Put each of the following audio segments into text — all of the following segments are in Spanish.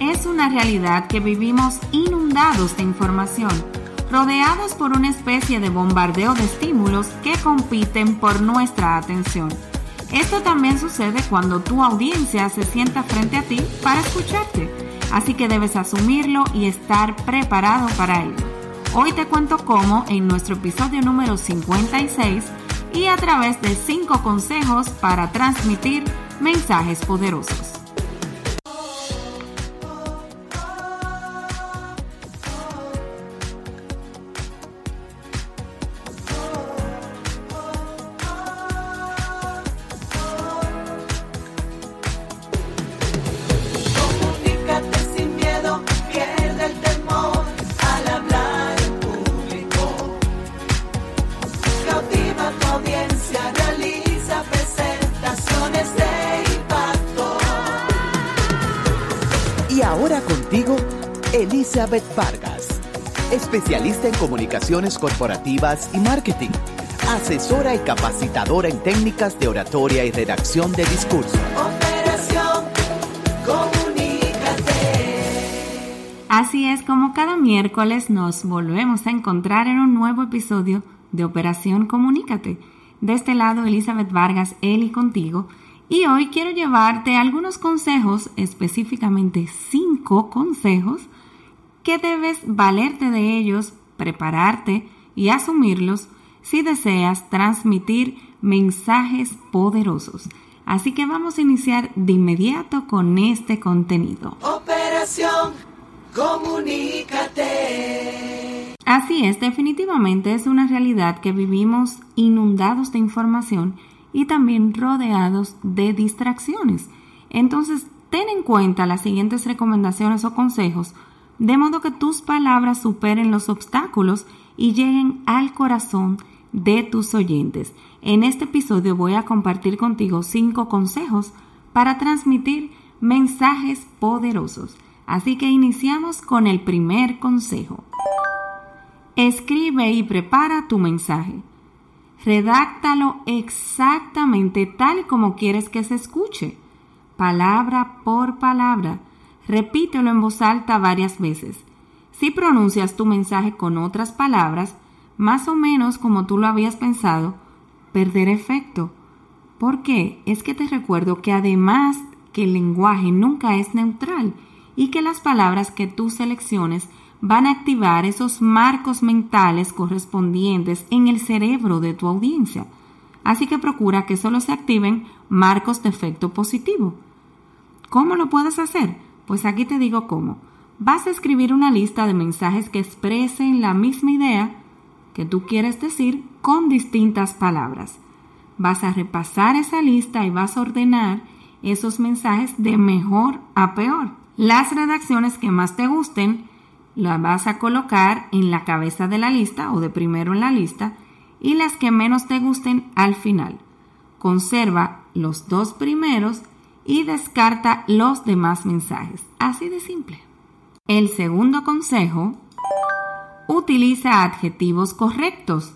Es una realidad que vivimos inundados de información, rodeados por una especie de bombardeo de estímulos que compiten por nuestra atención. Esto también sucede cuando tu audiencia se sienta frente a ti para escucharte, así que debes asumirlo y estar preparado para ello. Hoy te cuento cómo en nuestro episodio número 56 y a través de 5 consejos para transmitir mensajes poderosos. Elizabeth Vargas, especialista en comunicaciones corporativas y marketing, asesora y capacitadora en técnicas de oratoria y redacción de discurso. Operación Comunícate. Así es como cada miércoles nos volvemos a encontrar en un nuevo episodio de Operación Comunícate. De este lado, Elizabeth Vargas, Eli contigo y hoy quiero llevarte algunos consejos, específicamente cinco consejos, que debes valerte de ellos, prepararte y asumirlos si deseas transmitir mensajes poderosos. Así que vamos a iniciar de inmediato con este contenido. Operación Comunícate. Así es, definitivamente es una realidad que vivimos inundados de información y también rodeados de distracciones. Entonces, ten en cuenta las siguientes recomendaciones o consejos, de modo que tus palabras superen los obstáculos y lleguen al corazón de tus oyentes. En este episodio voy a compartir contigo cinco consejos para transmitir mensajes poderosos. Así que iniciamos con el primer consejo. Escribe y prepara tu mensaje. Redáctalo exactamente tal como quieres que se escuche, palabra por palabra. Repítelo en voz alta varias veces. Si pronuncias tu mensaje con otras palabras, más o menos como tú lo habías pensado, perderá efecto. ¿Por qué? Es que te recuerdo que además que el lenguaje nunca es neutral y que las palabras que tú selecciones van a activar esos marcos mentales correspondientes en el cerebro de tu audiencia. Así que procura que solo se activen marcos de efecto positivo. ¿Cómo lo puedes hacer? Pues aquí te digo cómo. Vas a escribir una lista de mensajes que expresen la misma idea que tú quieres decir con distintas palabras. Vas a repasar esa lista y vas a ordenar esos mensajes de mejor a peor. Las redacciones que más te gusten la vas a colocar en la cabeza de la lista o de primero en la lista y las que menos te gusten al final. Conserva los dos primeros y descarta los demás mensajes. Así de simple. El segundo consejo, utiliza adjetivos correctos.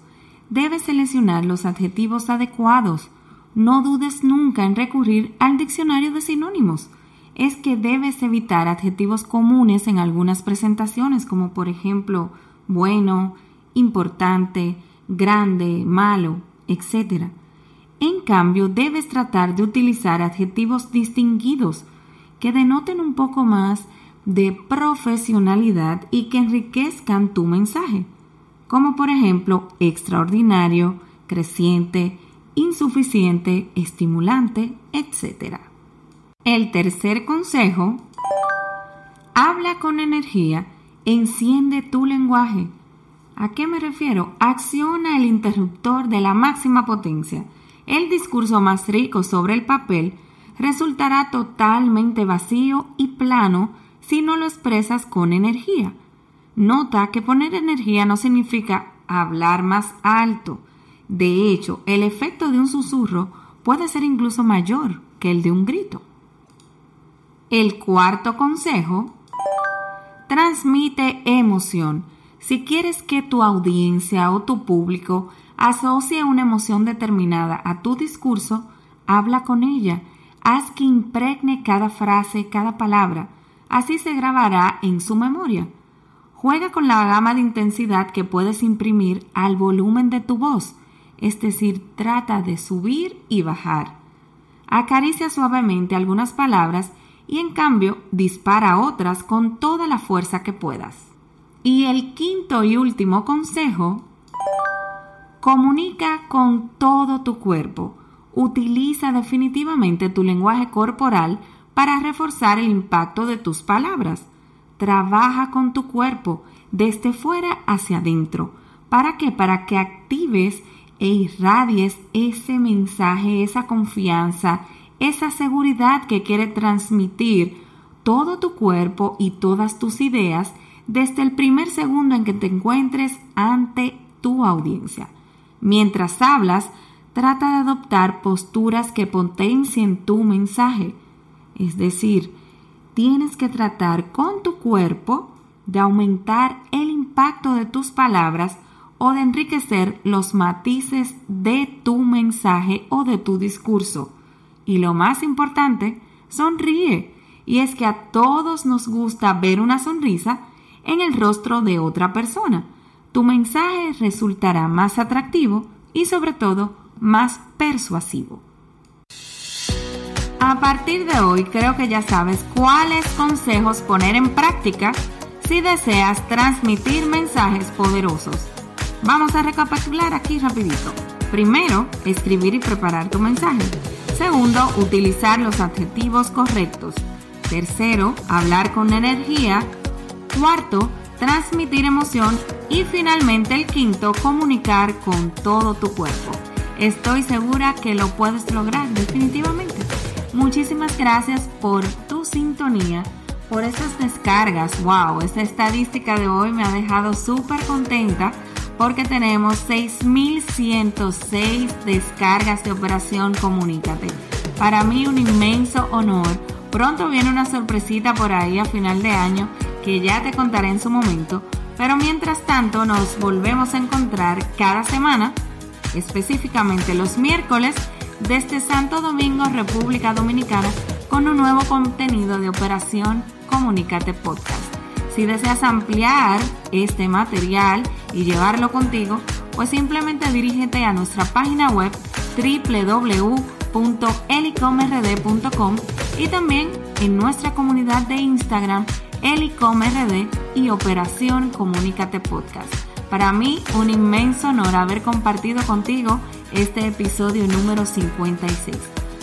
Debes seleccionar los adjetivos adecuados. No dudes nunca en recurrir al diccionario de sinónimos es que debes evitar adjetivos comunes en algunas presentaciones, como por ejemplo bueno, importante, grande, malo, etc. En cambio, debes tratar de utilizar adjetivos distinguidos que denoten un poco más de profesionalidad y que enriquezcan tu mensaje, como por ejemplo extraordinario, creciente, insuficiente, estimulante, etc. El tercer consejo, habla con energía, enciende tu lenguaje. ¿A qué me refiero? Acciona el interruptor de la máxima potencia. El discurso más rico sobre el papel resultará totalmente vacío y plano si no lo expresas con energía. Nota que poner energía no significa hablar más alto. De hecho, el efecto de un susurro puede ser incluso mayor que el de un grito. El cuarto consejo, transmite emoción. Si quieres que tu audiencia o tu público asocie una emoción determinada a tu discurso, habla con ella. Haz que impregne cada frase, cada palabra. Así se grabará en su memoria. Juega con la gama de intensidad que puedes imprimir al volumen de tu voz, es decir, trata de subir y bajar. Acaricia suavemente algunas palabras y en cambio dispara otras con toda la fuerza que puedas. Y el quinto y último consejo, comunica con todo tu cuerpo. Utiliza definitivamente tu lenguaje corporal para reforzar el impacto de tus palabras. Trabaja con tu cuerpo desde fuera hacia adentro. ¿Para qué? Para que actives e irradies ese mensaje, esa confianza, esa seguridad que quiere transmitir todo tu cuerpo y todas tus ideas desde el primer segundo en que te encuentres ante tu audiencia. Mientras hablas, trata de adoptar posturas que potencien tu mensaje. Es decir, tienes que tratar con tu cuerpo de aumentar el impacto de tus palabras o de enriquecer los matices de tu mensaje o de tu discurso. Y lo más importante, sonríe. Y es que a todos nos gusta ver una sonrisa en el rostro de otra persona. Tu mensaje resultará más atractivo y sobre todo más persuasivo. A partir de hoy creo que ya sabes cuáles consejos poner en práctica si deseas transmitir mensajes poderosos. Vamos a recapitular aquí rapidito. Primero, escribir y preparar tu mensaje. Segundo, utilizar los adjetivos correctos. Tercero, hablar con energía. Cuarto, transmitir emoción. Y finalmente el quinto, comunicar con todo tu cuerpo. Estoy segura que lo puedes lograr definitivamente. Muchísimas gracias por tu sintonía, por esas descargas. Wow, esta estadística de hoy me ha dejado súper contenta porque tenemos 6.106 descargas de Operación Comunícate. Para mí un inmenso honor. Pronto viene una sorpresita por ahí a final de año que ya te contaré en su momento. Pero mientras tanto nos volvemos a encontrar cada semana, específicamente los miércoles, desde Santo Domingo, República Dominicana, con un nuevo contenido de Operación Comunícate Podcast. Si deseas ampliar este material y llevarlo contigo, pues simplemente dirígete a nuestra página web www.elicomrd.com y también en nuestra comunidad de Instagram Elicomrd y Operación Comunícate Podcast. Para mí, un inmenso honor haber compartido contigo este episodio número 56.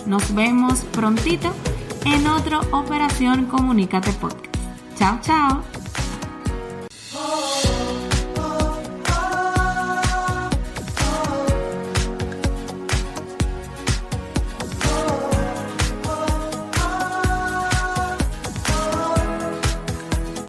Nos vemos prontito en otra Operación Comunícate Podcast. Chao, chao.